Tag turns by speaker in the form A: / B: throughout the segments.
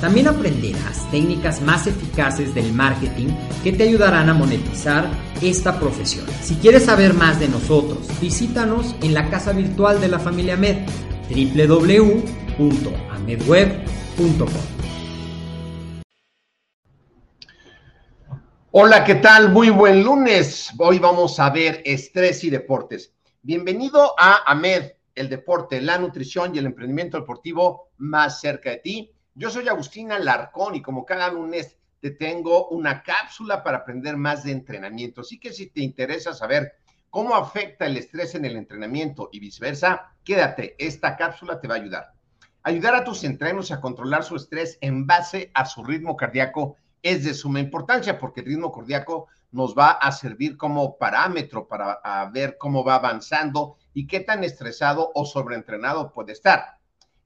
A: También aprenderás técnicas más eficaces del marketing que te ayudarán a monetizar esta profesión. Si quieres saber más de nosotros, visítanos en la casa virtual de la familia Med, www.amedweb.com.
B: Hola, ¿qué tal? Muy buen lunes. Hoy vamos a ver estrés y deportes. Bienvenido a AMED, el deporte, la nutrición y el emprendimiento deportivo más cerca de ti. Yo soy Agustina Larcón y como cada lunes te tengo una cápsula para aprender más de entrenamiento. Así que si te interesa saber cómo afecta el estrés en el entrenamiento y viceversa, quédate, esta cápsula te va a ayudar. Ayudar a tus entrenos a controlar su estrés en base a su ritmo cardíaco es de suma importancia porque el ritmo cardíaco nos va a servir como parámetro para ver cómo va avanzando y qué tan estresado o sobreentrenado puede estar.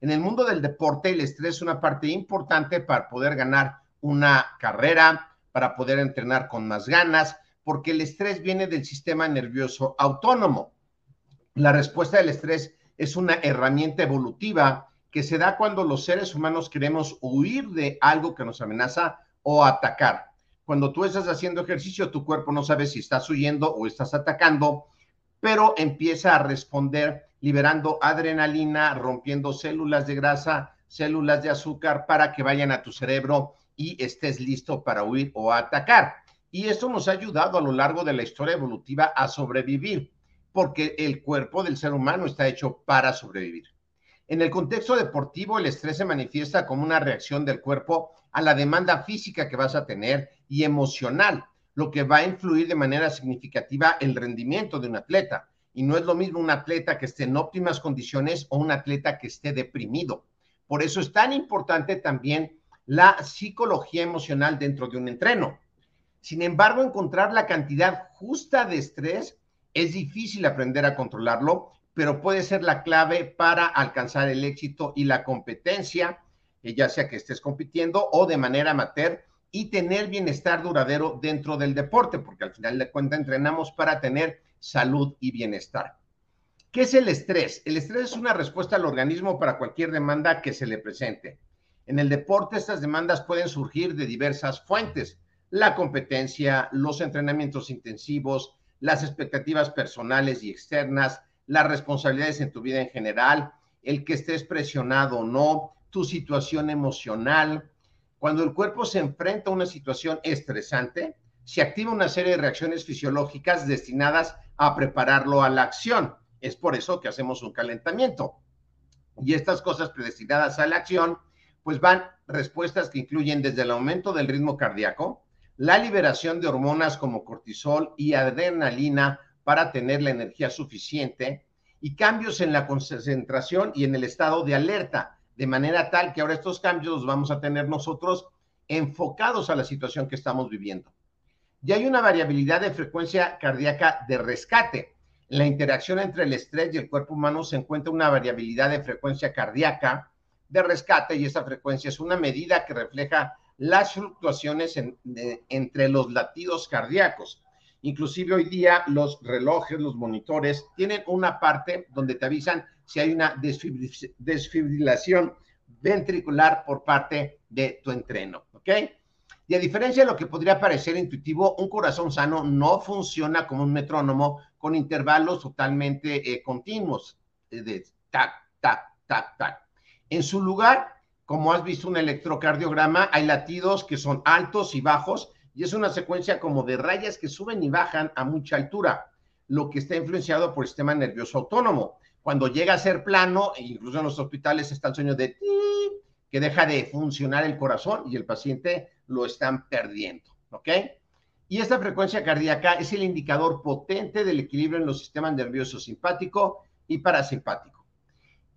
B: En el mundo del deporte, el estrés es una parte importante para poder ganar una carrera, para poder entrenar con más ganas, porque el estrés viene del sistema nervioso autónomo. La respuesta del estrés es una herramienta evolutiva que se da cuando los seres humanos queremos huir de algo que nos amenaza o atacar. Cuando tú estás haciendo ejercicio, tu cuerpo no sabe si estás huyendo o estás atacando, pero empieza a responder liberando adrenalina, rompiendo células de grasa, células de azúcar para que vayan a tu cerebro y estés listo para huir o atacar. Y esto nos ha ayudado a lo largo de la historia evolutiva a sobrevivir, porque el cuerpo del ser humano está hecho para sobrevivir. En el contexto deportivo, el estrés se manifiesta como una reacción del cuerpo a la demanda física que vas a tener y emocional, lo que va a influir de manera significativa el rendimiento de un atleta. Y no es lo mismo un atleta que esté en óptimas condiciones o un atleta que esté deprimido. Por eso es tan importante también la psicología emocional dentro de un entreno. Sin embargo, encontrar la cantidad justa de estrés es difícil aprender a controlarlo pero puede ser la clave para alcanzar el éxito y la competencia, eh, ya sea que estés compitiendo o de manera amateur y tener bienestar duradero dentro del deporte, porque al final de cuentas entrenamos para tener salud y bienestar. ¿Qué es el estrés? El estrés es una respuesta al organismo para cualquier demanda que se le presente. En el deporte estas demandas pueden surgir de diversas fuentes, la competencia, los entrenamientos intensivos, las expectativas personales y externas, las responsabilidades en tu vida en general, el que estés presionado o no, tu situación emocional. Cuando el cuerpo se enfrenta a una situación estresante, se activa una serie de reacciones fisiológicas destinadas a prepararlo a la acción. Es por eso que hacemos un calentamiento. Y estas cosas predestinadas a la acción, pues van respuestas que incluyen desde el aumento del ritmo cardíaco, la liberación de hormonas como cortisol y adrenalina para tener la energía suficiente y cambios en la concentración y en el estado de alerta, de manera tal que ahora estos cambios los vamos a tener nosotros enfocados a la situación que estamos viviendo. Y hay una variabilidad de frecuencia cardíaca de rescate. La interacción entre el estrés y el cuerpo humano se encuentra una variabilidad de frecuencia cardíaca de rescate y esa frecuencia es una medida que refleja las fluctuaciones entre los latidos cardíacos. Inclusive hoy día los relojes, los monitores, tienen una parte donde te avisan si hay una desfibrilación ventricular por parte de tu entreno, ¿ok? Y a diferencia de lo que podría parecer intuitivo, un corazón sano no funciona como un metrónomo con intervalos totalmente eh, continuos, de tac, tac, tac, tac. En su lugar, como has visto un electrocardiograma, hay latidos que son altos y bajos y es una secuencia como de rayas que suben y bajan a mucha altura, lo que está influenciado por el sistema nervioso autónomo. Cuando llega a ser plano, e incluso en los hospitales está el sueño de que deja de funcionar el corazón y el paciente lo están perdiendo, ¿ok? Y esta frecuencia cardíaca es el indicador potente del equilibrio en los sistemas nerviosos simpático y parasimpático.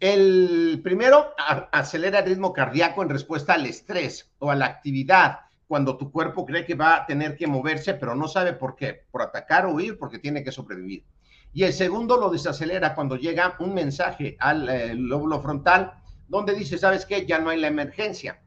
B: El primero acelera el ritmo cardíaco en respuesta al estrés o a la actividad, cuando tu cuerpo cree que va a tener que moverse, pero no sabe por qué, por atacar o huir, porque tiene que sobrevivir. Y el segundo lo desacelera cuando llega un mensaje al eh, lóbulo frontal donde dice, ¿sabes qué? Ya no hay la emergencia.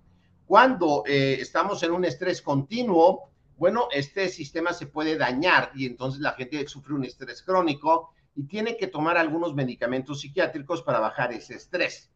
B: Cuando eh, estamos en un estrés continuo, bueno, este sistema se puede dañar y entonces la gente sufre un estrés crónico y tiene que tomar algunos medicamentos psiquiátricos para bajar ese estrés.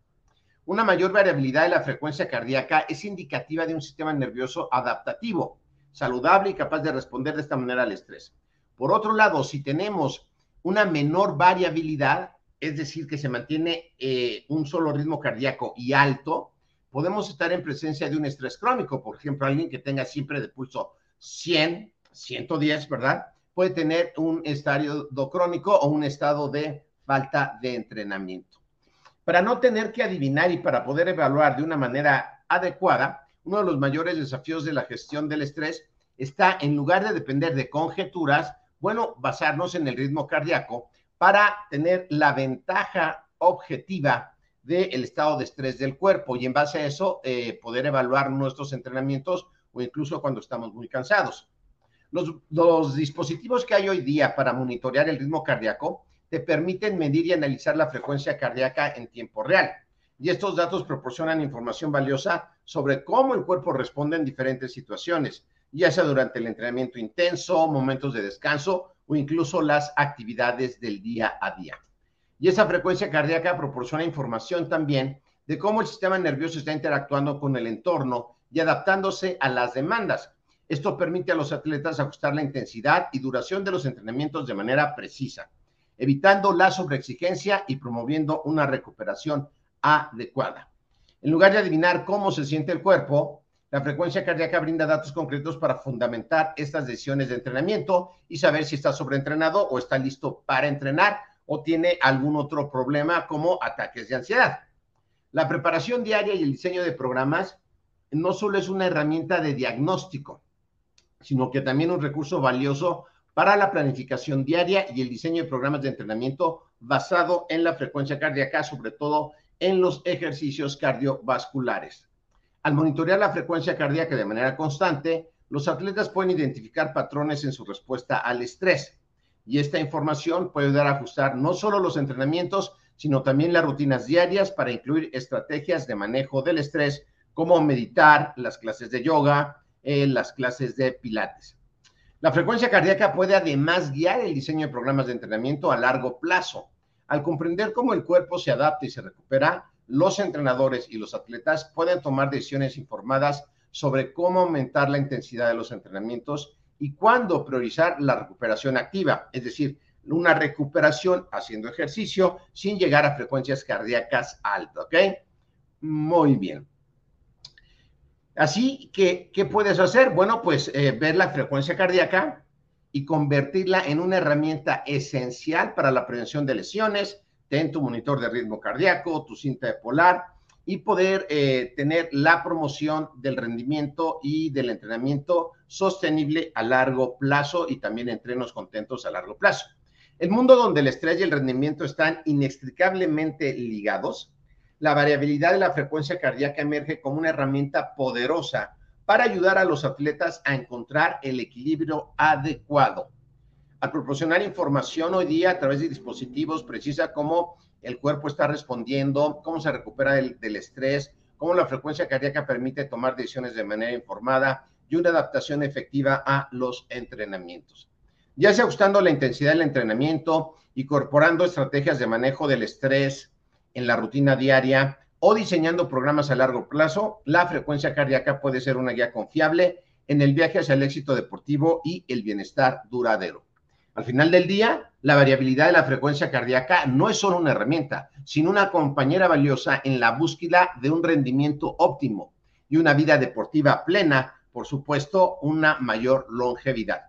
B: Una mayor variabilidad de la frecuencia cardíaca es indicativa de un sistema nervioso adaptativo, saludable y capaz de responder de esta manera al estrés. Por otro lado, si tenemos una menor variabilidad, es decir, que se mantiene eh, un solo ritmo cardíaco y alto, podemos estar en presencia de un estrés crónico. Por ejemplo, alguien que tenga siempre de pulso 100, 110, ¿verdad? Puede tener un estado crónico o un estado de falta de entrenamiento. Para no tener que adivinar y para poder evaluar de una manera adecuada, uno de los mayores desafíos de la gestión del estrés está en lugar de depender de conjeturas, bueno, basarnos en el ritmo cardíaco para tener la ventaja objetiva del estado de estrés del cuerpo y en base a eso eh, poder evaluar nuestros entrenamientos o incluso cuando estamos muy cansados. Los, los, dispositivos que hay hoy día para monitorear el ritmo cardíaco te permiten medir y analizar la frecuencia cardíaca en tiempo real. Y estos datos proporcionan información valiosa sobre cómo el cuerpo responde en diferentes situaciones, ya sea durante el entrenamiento intenso, momentos de descanso o incluso las actividades del día a día. Y esa frecuencia cardíaca proporciona información también de cómo el sistema nervioso está interactuando con el entorno y adaptándose a las demandas. Esto permite a los atletas ajustar la intensidad y duración de los entrenamientos de manera precisa, evitando la sobreexigencia y promoviendo una recuperación adecuada. En lugar de adivinar cómo se siente el cuerpo, la frecuencia cardíaca brinda datos concretos para fundamentar estas decisiones de entrenamiento y saber si está sobreentrenado o está listo para entrenar o tiene algún otro problema como ataques de ansiedad. La preparación diaria y el diseño de programas no solo es una herramienta de diagnóstico, sino que también un recurso valioso para la planificación diaria y el diseño de programas de entrenamiento basado en la frecuencia cardíaca, sobre todo en los ejercicios cardiovasculares. Al monitorear la frecuencia cardíaca de manera constante, los atletas pueden identificar patrones en su respuesta al estrés. Y esta información puede ayudar a ajustar no solo los entrenamientos, sino también las rutinas diarias para incluir estrategias de manejo del estrés, como meditar, las clases de yoga, eh, las clases de pilates. La frecuencia cardíaca puede además guiar el diseño de programas de entrenamiento a largo plazo. Al comprender cómo el cuerpo se adapta y se recupera, los entrenadores y los atletas pueden tomar decisiones informadas sobre cómo aumentar la intensidad de los entrenamientos y cuándo priorizar la recuperación activa, es decir, una recuperación haciendo ejercicio sin llegar a frecuencias cardíacas altas, ¿ok? Muy bien. Así que, ¿qué puedes hacer? Bueno, pues eh, ver la frecuencia cardíaca y convertirla en una herramienta esencial para la prevención de lesiones, ten tu monitor de ritmo cardíaco, tu cinta de polar y poder eh, tener la promoción del rendimiento y del entrenamiento sostenible a largo plazo y también entrenos contentos a largo plazo. El mundo donde el estrés y el rendimiento están inextricablemente ligados, la variabilidad de la frecuencia cardíaca emerge como una herramienta poderosa para ayudar a los atletas a encontrar el equilibrio adecuado al proporcionar información hoy día a través de dispositivos precisa cómo el cuerpo está respondiendo, cómo se recupera del, estrés, cómo la frecuencia cardíaca permite tomar decisiones de manera informada y una adaptación efectiva a los entrenamientos. Ya sea ajustando la intensidad del entrenamiento, incorporando estrategias de manejo del estrés en la rutina diaria o diseñando programas a largo plazo, la frecuencia cardíaca puede ser una guía confiable en el viaje hacia el éxito deportivo y el bienestar duradero. Al final del día, La variabilidad de la frecuencia cardíaca no es solo una herramienta, sino una compañera valiosa en la búsqueda de un rendimiento óptimo y una vida deportiva plena, por supuesto, una mayor longevidad.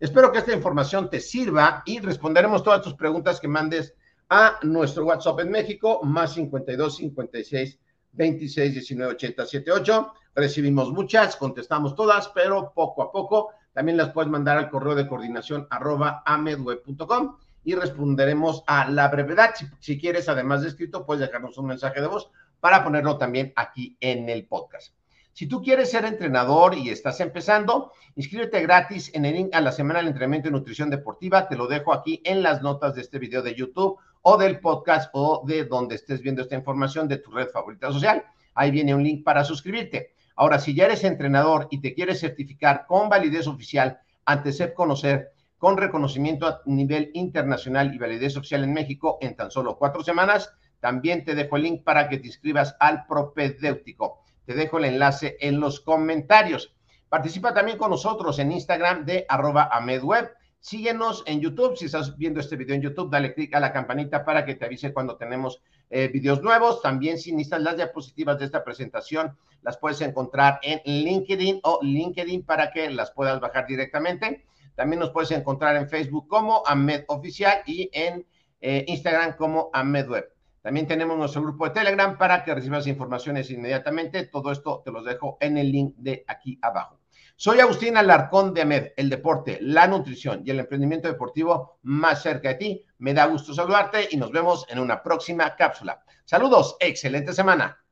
B: Espero que esta información te sirva y responderemos todas tus preguntas que mandes a nuestro WhatsApp en México, más 52 56 26 19 80 78. Recibimos muchas, contestamos todas, pero poco a poco también las puedes mandar al correo de coordinación arroba amedweb.com y responderemos a la brevedad. Si, quieres, además de escrito, puedes dejarnos un mensaje de voz para ponerlo también aquí en el podcast. Si tú quieres ser entrenador y estás empezando, inscríbete gratis en el link a la semana del entrenamiento y nutrición deportiva. Te lo dejo aquí en las notas de este video de YouTube o del podcast o de donde estés viendo esta información de tu red favorita social. Ahí viene un link para suscribirte. Ahora, si ya eres entrenador y te quieres certificar con validez oficial ante SEP Conocer, con reconocimiento a nivel internacional y validez oficial en México en tan solo cuatro semanas, también te dejo el link para que te inscribas al propedéutico. Te dejo el enlace en los comentarios. Participa también con nosotros en Instagram de arroba amedweb. Síguenos en YouTube. Si estás viendo este video en YouTube, dale clic a la campanita para que te avise cuando tenemos eh, videos nuevos. También si necesitas las diapositivas de esta presentación, las puedes encontrar en LinkedIn o LinkedIn para que las puedas bajar directamente. También nos puedes encontrar en Facebook como Amed Oficial y en eh, Instagram como AmedWeb. También tenemos nuestro grupo de Telegram para que recibas informaciones inmediatamente. Todo esto te los dejo en el link de aquí abajo. Soy Agustín Alarcón de AMED, el deporte, la nutrición y el emprendimiento deportivo más cerca de ti. Me da gusto saludarte y nos vemos en una próxima cápsula. Saludos, excelente semana.